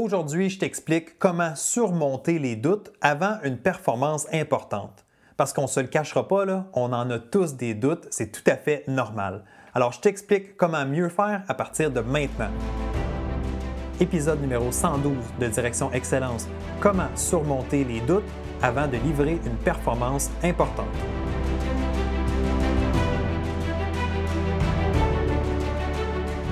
Aujourd'hui, je t'explique comment surmonter les doutes avant une performance importante. Parce qu'on ne se le cachera pas, on en a tous des doutes, c'est tout à fait normal. Alors, je t'explique comment mieux faire à partir de maintenant. Épisode numéro 112 de Direction Excellence. Comment surmonter les doutes avant de livrer une performance importante.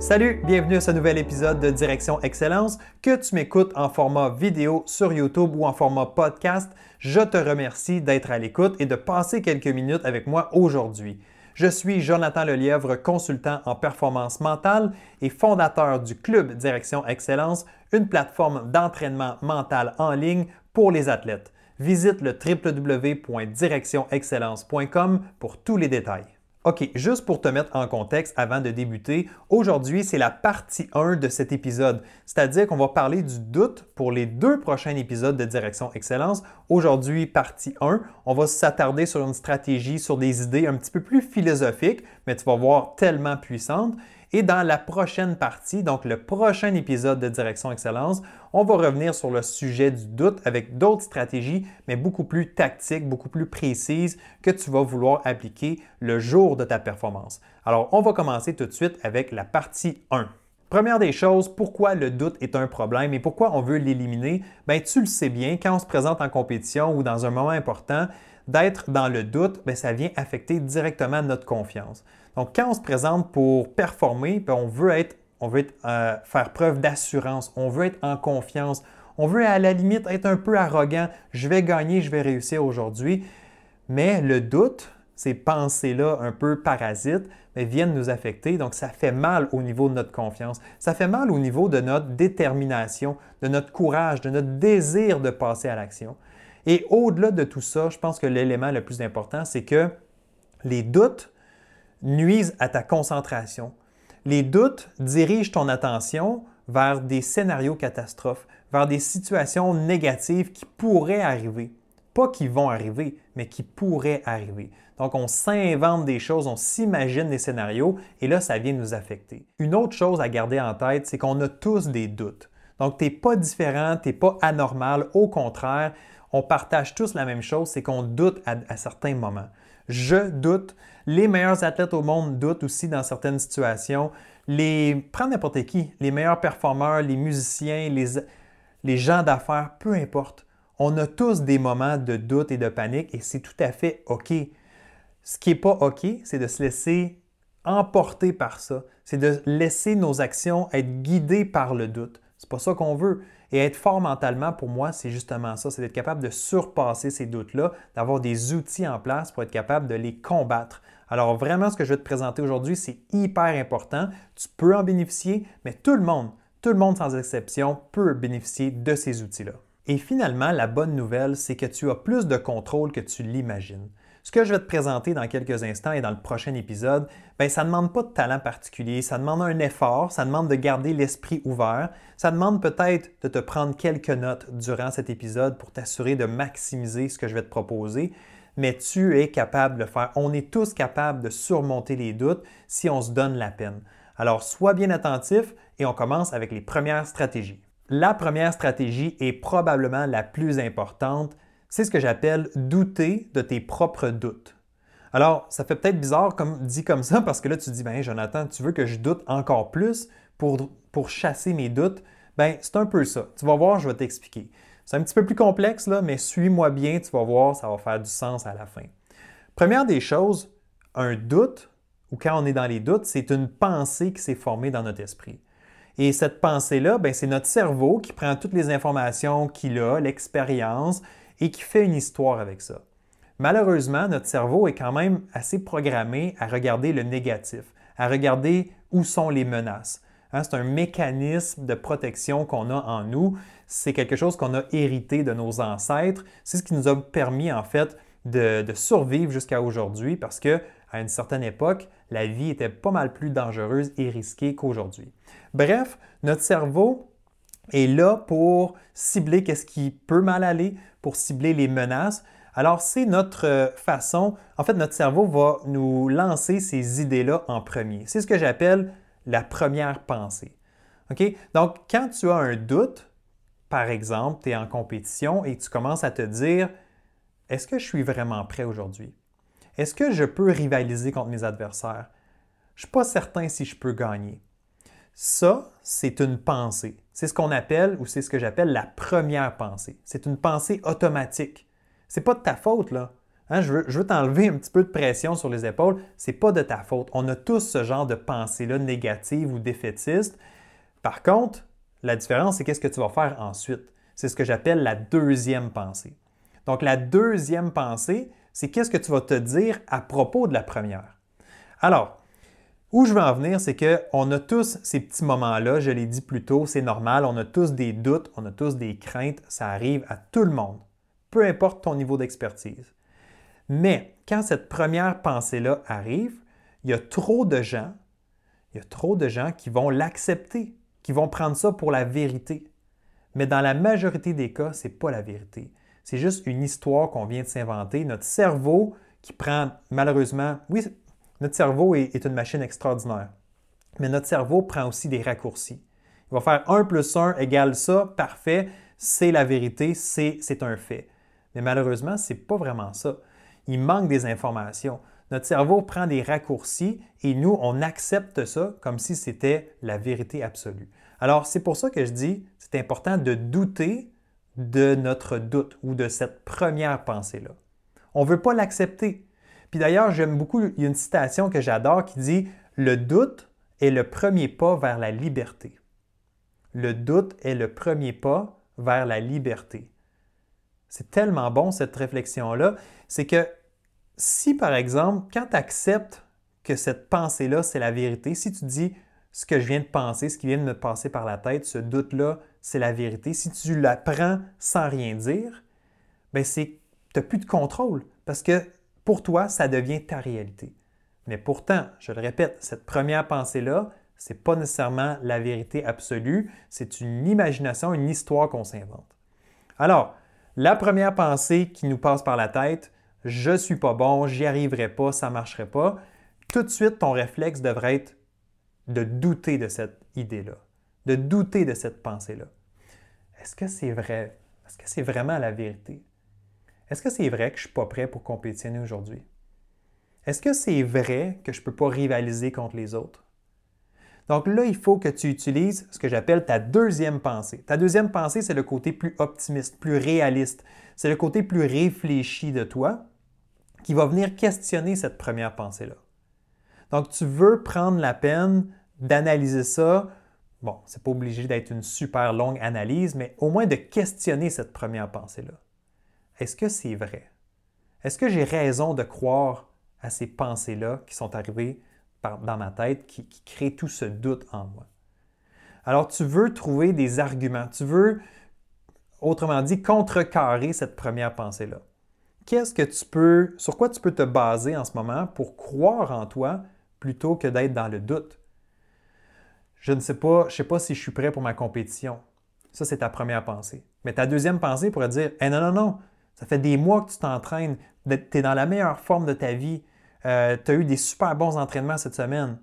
Salut, bienvenue à ce nouvel épisode de Direction Excellence. Que tu m'écoutes en format vidéo sur YouTube ou en format podcast, je te remercie d'être à l'écoute et de passer quelques minutes avec moi aujourd'hui. Je suis Jonathan Lelièvre, consultant en performance mentale et fondateur du Club Direction Excellence, une plateforme d'entraînement mental en ligne pour les athlètes. Visite le www.directionexcellence.com pour tous les détails. OK, juste pour te mettre en contexte avant de débuter, aujourd'hui c'est la partie 1 de cet épisode, c'est-à-dire qu'on va parler du doute pour les deux prochains épisodes de Direction Excellence. Aujourd'hui, partie 1, on va s'attarder sur une stratégie, sur des idées un petit peu plus philosophiques, mais tu vas voir tellement puissantes. Et dans la prochaine partie, donc le prochain épisode de Direction Excellence, on va revenir sur le sujet du doute avec d'autres stratégies, mais beaucoup plus tactiques, beaucoup plus précises que tu vas vouloir appliquer le jour de ta performance. Alors, on va commencer tout de suite avec la partie 1. Première des choses, pourquoi le doute est un problème et pourquoi on veut l'éliminer? Bien, tu le sais bien, quand on se présente en compétition ou dans un moment important, d'être dans le doute, bien, ça vient affecter directement notre confiance. Donc, quand on se présente pour performer, ben, on veut être, on veut euh, faire preuve d'assurance, on veut être en confiance, on veut à la limite être un peu arrogant. Je vais gagner, je vais réussir aujourd'hui. Mais le doute, ces pensées-là un peu parasites, ben, viennent nous affecter. Donc, ça fait mal au niveau de notre confiance. Ça fait mal au niveau de notre détermination, de notre courage, de notre désir de passer à l'action. Et au-delà de tout ça, je pense que l'élément le plus important, c'est que les doutes nuisent à ta concentration. Les doutes dirigent ton attention vers des scénarios catastrophes, vers des situations négatives qui pourraient arriver. Pas qui vont arriver, mais qui pourraient arriver. Donc, on s'invente des choses, on s'imagine des scénarios et là, ça vient nous affecter. Une autre chose à garder en tête, c'est qu'on a tous des doutes. Donc, tu n'es pas différent, tu n'es pas anormal. Au contraire, on partage tous la même chose, c'est qu'on doute à certains moments. Je doute, les meilleurs athlètes au monde doutent aussi dans certaines situations. Les, prends n'importe qui, les meilleurs performeurs, les musiciens, les, les gens d'affaires, peu importe. On a tous des moments de doute et de panique et c'est tout à fait OK. Ce qui n'est pas OK, c'est de se laisser emporter par ça. C'est de laisser nos actions être guidées par le doute. C'est pas ça qu'on veut. Et être fort mentalement, pour moi, c'est justement ça, c'est d'être capable de surpasser ces doutes-là, d'avoir des outils en place pour être capable de les combattre. Alors vraiment, ce que je vais te présenter aujourd'hui, c'est hyper important. Tu peux en bénéficier, mais tout le monde, tout le monde sans exception, peut bénéficier de ces outils-là. Et finalement, la bonne nouvelle, c'est que tu as plus de contrôle que tu l'imagines. Ce que je vais te présenter dans quelques instants et dans le prochain épisode, bien, ça ne demande pas de talent particulier, ça demande un effort, ça demande de garder l'esprit ouvert, ça demande peut-être de te prendre quelques notes durant cet épisode pour t'assurer de maximiser ce que je vais te proposer, mais tu es capable de le faire. On est tous capables de surmonter les doutes si on se donne la peine. Alors, sois bien attentif et on commence avec les premières stratégies. La première stratégie est probablement la plus importante, c'est ce que j'appelle douter de tes propres doutes. Alors, ça fait peut-être bizarre comme dit comme ça parce que là, tu dis, ben Jonathan, tu veux que je doute encore plus pour, pour chasser mes doutes? Ben, c'est un peu ça. Tu vas voir, je vais t'expliquer. C'est un petit peu plus complexe, là, mais suis-moi bien, tu vas voir, ça va faire du sens à la fin. Première des choses, un doute, ou quand on est dans les doutes, c'est une pensée qui s'est formée dans notre esprit. Et cette pensée-là, ben, c'est notre cerveau qui prend toutes les informations qu'il a, l'expérience, et qui fait une histoire avec ça. Malheureusement, notre cerveau est quand même assez programmé à regarder le négatif, à regarder où sont les menaces. Hein, c'est un mécanisme de protection qu'on a en nous. C'est quelque chose qu'on a hérité de nos ancêtres. C'est ce qui nous a permis, en fait, de, survivre jusqu'à aujourd'hui parce que à une certaine époque, la vie était pas mal plus dangereuse et risquée qu'aujourd'hui. Bref, notre cerveau est là pour cibler qu'est-ce qui peut mal aller, pour cibler les menaces. Alors, c'est notre euh, façon, en fait, notre cerveau va nous lancer ces idées-là en premier. C'est ce que j'appelle la première pensée. OK? Donc, quand tu as un doute, par exemple, tu es en compétition et tu commences à te dire, est-ce que je suis vraiment prêt aujourd'hui? Est-ce que je peux rivaliser contre mes adversaires? Je ne suis pas certain si je peux gagner. Ça, c'est une pensée. C'est ce qu'on appelle, ou c'est ce que j'appelle la première pensée. C'est une pensée automatique. C'est pas de ta faute, là. Hein, je veux, t'enlever un petit peu de pression sur les épaules. C'est pas de ta faute. On a tous ce genre de pensée-là négative ou défaitiste. Par contre, la différence, c'est qu'est-ce que tu vas faire ensuite? C'est ce que j'appelle la deuxième pensée. Donc, la deuxième pensée, c'est qu'est-ce que tu vas te dire à propos de la première. Alors, où je veux en venir, c'est qu'on a tous ces petits moments-là, je l'ai dit plus tôt, c'est normal, on a tous des doutes, on a tous des craintes, ça arrive à tout le monde, peu importe ton niveau d'expertise. Mais quand cette première pensée-là arrive, il y a trop de gens, il y a trop de gens qui vont l'accepter, qui vont prendre ça pour la vérité. Mais dans la majorité des cas, ce n'est pas la vérité. C'est juste une histoire qu'on vient de s'inventer. Notre cerveau qui prend malheureusement, oui, notre cerveau est, une machine extraordinaire, mais notre cerveau prend aussi des raccourcis. Il va faire 1 plus 1 égale ça, parfait, c'est la vérité, c'est un fait. Mais malheureusement, ce n'est pas vraiment ça. Il manque des informations. Notre cerveau prend des raccourcis et nous, on accepte ça comme si c'était la vérité absolue. Alors, c'est pour ça que je dis, c'est important de douter de notre doute ou de cette première pensée-là. On ne veut pas l'accepter. Puis d'ailleurs, j'aime beaucoup, il y a une citation que j'adore qui dit Le doute est le premier pas vers la liberté. Le doute est le premier pas vers la liberté. C'est tellement bon cette réflexion-là. C'est que si, par exemple, quand tu acceptes que cette pensée-là, c'est la vérité, si tu dis ce que je viens de penser, ce qui vient de me passer par la tête, ce doute-là, c'est la vérité. Si tu la prends sans rien dire, ben c'est tu n'as plus de contrôle parce que pour toi, ça devient ta réalité. Mais pourtant, je le répète, cette première pensée-là, ce n'est pas nécessairement la vérité absolue, c'est une imagination, une histoire qu'on s'invente. Alors, la première pensée qui nous passe par la tête, je suis pas bon, j'y arriverai pas, ça ne marcherait pas, tout de suite, ton réflexe devrait être de douter de cette idée-là, de douter de cette pensée-là. Est-ce que c'est vrai? Est-ce que c'est vraiment la vérité? Est-ce que c'est vrai que je ne suis pas prêt pour compétitionner aujourd'hui? Est-ce que c'est vrai que je ne peux pas rivaliser contre les autres? Donc là, il faut que tu utilises ce que j'appelle ta deuxième pensée. Ta deuxième pensée, c'est le côté plus optimiste, plus réaliste. C'est le côté plus réfléchi de toi qui va venir questionner cette première pensée-là. Donc, tu veux prendre la peine d'analyser ça. Bon, ce n'est pas obligé d'être une super longue analyse, mais au moins de questionner cette première pensée-là. Est-ce que c'est vrai? Est-ce que j'ai raison de croire à ces pensées-là qui sont arrivées dans ma tête, qui, créent tout ce doute en moi? Alors, tu veux trouver des arguments, tu veux, autrement dit, contrecarrer cette première pensée-là. Qu'est-ce que tu peux, sur quoi tu peux te baser en ce moment pour croire en toi plutôt que d'être dans le doute? Je ne sais pas, je sais pas si je suis prêt pour ma compétition. Ça, c'est ta première pensée. Mais ta deuxième pensée pourrait dire hey, non, non, non, ça fait des mois que tu t'entraînes, tu es dans la meilleure forme de ta vie, euh, tu as eu des super bons entraînements cette semaine.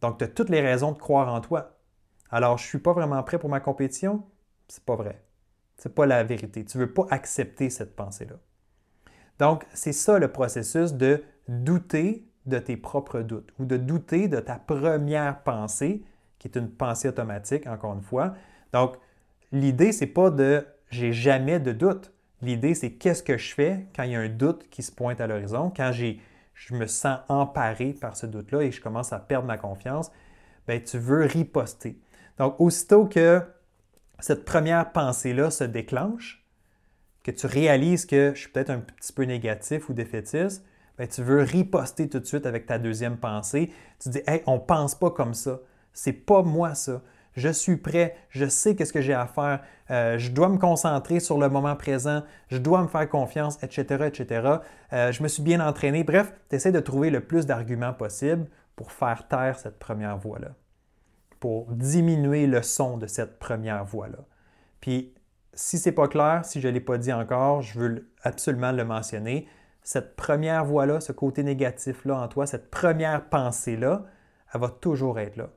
Donc, tu as toutes les raisons de croire en toi. Alors, je ne suis pas vraiment prêt pour ma compétition. C'est pas vrai. C'est pas la vérité. Tu ne veux pas accepter cette pensée-là. Donc, c'est ça le processus de douter de tes propres doutes ou de douter de ta première pensée, qui est une pensée automatique, encore une fois. Donc, l'idée, c'est pas de j'ai jamais de doute. L'idée, c'est qu'est-ce que je fais quand il y a un doute qui se pointe à l'horizon, quand je me sens emparé par ce doute-là et je commence à perdre ma confiance, bien, tu veux riposter. Donc, aussitôt que cette première pensée-là se déclenche, que tu réalises que je suis peut-être un petit peu négatif ou défaitiste, ben, tu veux riposter tout de suite avec ta deuxième pensée. Tu dis, hey, on ne pense pas comme ça. C'est pas moi ça. Je suis prêt, je sais qu'est-ce que j'ai à faire, euh, je dois me concentrer sur le moment présent, je dois me faire confiance, etc., etc. Euh, je me suis bien entraîné. Bref, tu essaies de trouver le plus d'arguments possible pour faire taire cette première voix-là, pour diminuer le son de cette première voix-là. Puis, si c'est pas clair, si je ne l'ai pas dit encore, je veux absolument le mentionner. Cette première voix-là, ce côté négatif-là en toi, cette première pensée-là, elle va toujours être là.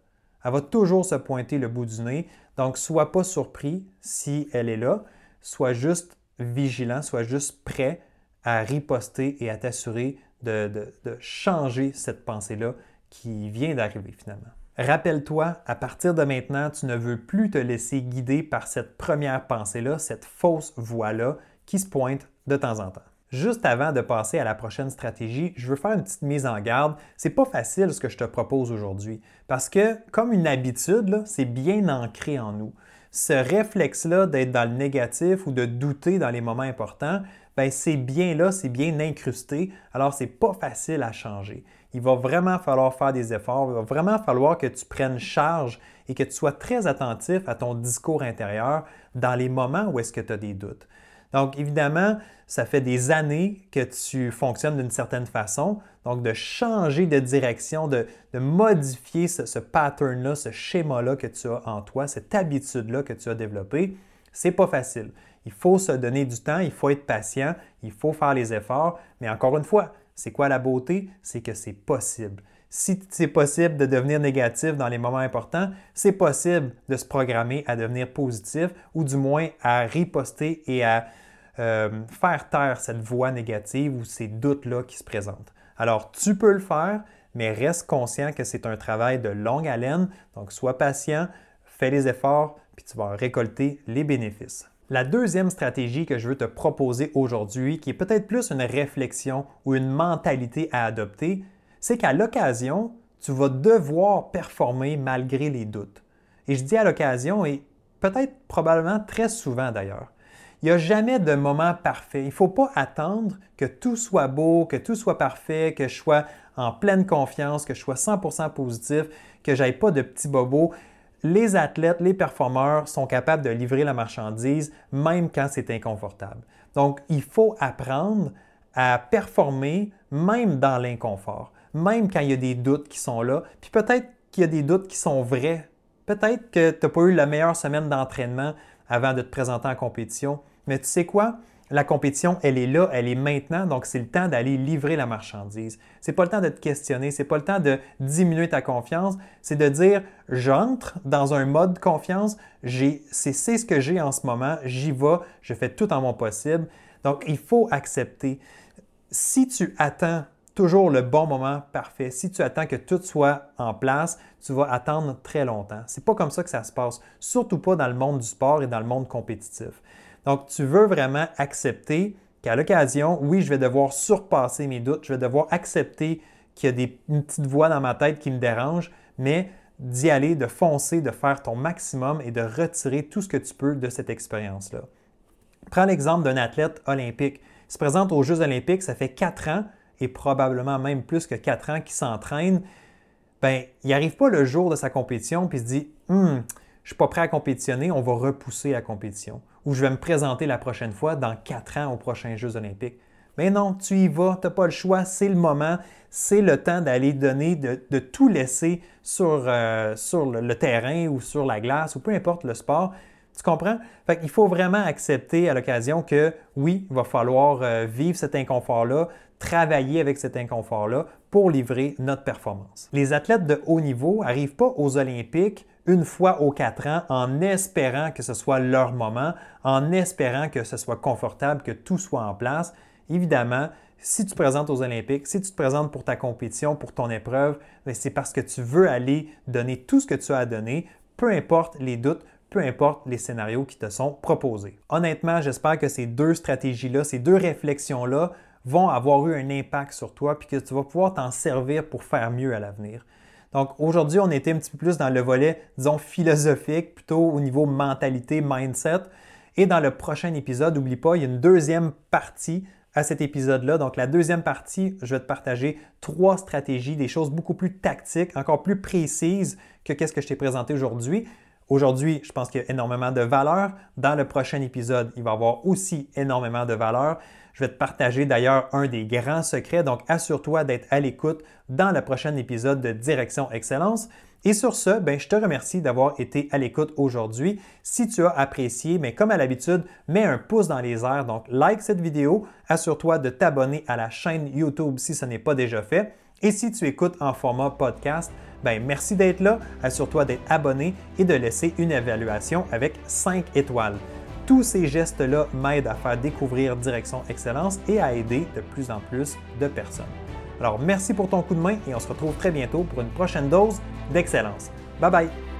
Elle va toujours se pointer le bout du nez. Donc, sois pas surpris si elle est là. Sois juste vigilant, sois juste prêt à riposter et à t'assurer de, changer cette pensée-là qui vient d'arriver finalement. Rappelle-toi, à partir de maintenant, tu ne veux plus te laisser guider par cette première pensée-là, cette fausse voix-là qui se pointe de temps en temps. Juste avant de passer à la prochaine stratégie, je veux faire une petite mise en garde. C'est pas facile ce que je te propose aujourd'hui parce que, comme une habitude, c'est bien ancré en nous. Ce réflexe-là d'être dans le négatif ou de douter dans les moments importants, ben c'est bien là, c'est bien incrusté, alors c'est pas facile à changer. Il va vraiment falloir faire des efforts, il va vraiment falloir que tu prennes charge et que tu sois très attentif à ton discours intérieur dans les moments où est-ce que tu as des doutes. Donc, évidemment, ça fait des années que tu fonctionnes d'une certaine façon. Donc, de changer de direction, de, modifier ce, pattern-là, ce schéma-là que tu as en toi, cette habitude-là que tu as développée, c'est pas facile. Il faut se donner du temps, il faut être patient, il faut faire les efforts. Mais encore une fois, c'est quoi la beauté? C'est que c'est possible. Si c'est possible de devenir négatif dans les moments importants, c'est possible de se programmer à devenir positif ou du moins à riposter et à euh, faire taire cette voix négative ou ces doutes-là qui se présentent. Alors, tu peux le faire, mais reste conscient que c'est un travail de longue haleine, donc sois patient, fais les efforts, puis tu vas récolter les bénéfices. La deuxième stratégie que je veux te proposer aujourd'hui, qui est peut-être plus une réflexion ou une mentalité à adopter, c'est qu'à l'occasion, tu vas devoir performer malgré les doutes. Et je dis à l'occasion et peut-être probablement très souvent d'ailleurs. Il n'y a jamais de moment parfait. Il ne faut pas attendre que tout soit beau, que tout soit parfait, que je sois en pleine confiance, que je sois 100% positif, que j'aille pas de petits bobos. Les athlètes, les performeurs sont capables de livrer la marchandise même quand c'est inconfortable. Donc, il faut apprendre à performer même dans l'inconfort, même quand il y a des doutes qui sont là. Puis peut-être qu'il y a des doutes qui sont vrais. Peut-être que tu n'as pas eu la meilleure semaine d'entraînement avant de te présenter en compétition. Mais tu sais quoi? La compétition, elle est là, elle est maintenant, donc c'est le temps d'aller livrer la marchandise. C'est pas le temps de te questionner, c'est pas le temps de diminuer ta confiance, c'est de dire j'entre dans un mode confiance, c'est ce que j'ai en ce moment, j'y vais, je fais tout en mon possible. Donc il faut accepter. Si tu attends toujours le bon moment parfait, si tu attends que tout soit en place, tu vas attendre très longtemps. C'est pas comme ça que ça se passe, surtout pas dans le monde du sport et dans le monde compétitif. Donc, tu veux vraiment accepter qu'à l'occasion, oui, je vais devoir surpasser mes doutes, je vais devoir accepter qu'il y a une petite voix dans ma tête qui me dérange, mais d'y aller, de foncer, de faire ton maximum et de retirer tout ce que tu peux de cette expérience-là. Prends l'exemple d'un athlète olympique. Il se présente aux Jeux olympiques, ça fait quatre ans et probablement même plus que quatre ans qu'il s'entraîne. Ben, il n'arrive pas le jour de sa compétition puis se dit hum, je ne suis pas prêt à compétitionner, on va repousser la compétition où je vais me présenter la prochaine fois dans quatre ans aux prochains Jeux olympiques. Mais non, tu y vas, tu n'as pas le choix, c'est le moment, c'est le temps d'aller donner, de, tout laisser sur, euh, sur le, terrain ou sur la glace ou peu importe le sport. Tu comprends? Il faut vraiment accepter à l'occasion que oui, il va falloir euh, vivre cet inconfort-là, travailler avec cet inconfort-là pour livrer notre performance. Les athlètes de haut niveau n'arrivent pas aux Olympiques une fois aux quatre ans en espérant que ce soit leur moment, en espérant que ce soit confortable, que tout soit en place. Évidemment, si tu te présentes aux Olympiques, si tu te présentes pour ta compétition, pour ton épreuve, ben, c'est parce que tu veux aller donner tout ce que tu as à donner, peu importe les doutes, peu importe les scénarios qui te sont proposés. Honnêtement, j'espère que ces deux stratégies-là, ces deux réflexions-là vont avoir eu un impact sur toi puis que tu vas pouvoir t'en servir pour faire mieux à l'avenir. Donc aujourd'hui, on était un petit peu plus dans le volet, disons, philosophique, plutôt au niveau mentalité, mindset. Et dans le prochain épisode, n'oublie pas, il y a une deuxième partie à cet épisode-là. Donc, la deuxième partie, je vais te partager trois stratégies, des choses beaucoup plus tactiques, encore plus précises que qu'est-ce que je t'ai présenté aujourd'hui. Aujourd'hui, je pense qu'il y a énormément de valeur. Dans le prochain épisode, il va y avoir aussi énormément de valeur. Je vais te partager d'ailleurs un des grands secrets, donc assure-toi d'être à l'écoute dans le prochain épisode de Direction Excellence. Et sur ce, ben, je te remercie d'avoir été à l'écoute aujourd'hui. Si tu as apprécié, mais comme à l'habitude, mets un pouce dans les airs, donc like cette vidéo, assure-toi de t'abonner à la chaîne YouTube si ce n'est pas déjà fait. Et si tu écoutes en format podcast, ben merci d'être là, assure-toi d'être abonné et de laisser une évaluation avec 5 étoiles. Tous ces gestes-là m'aident à faire découvrir Direction Excellence et à aider de plus en plus de personnes. Alors merci pour ton coup de main et on se retrouve très bientôt pour une prochaine dose d'excellence. Bye bye!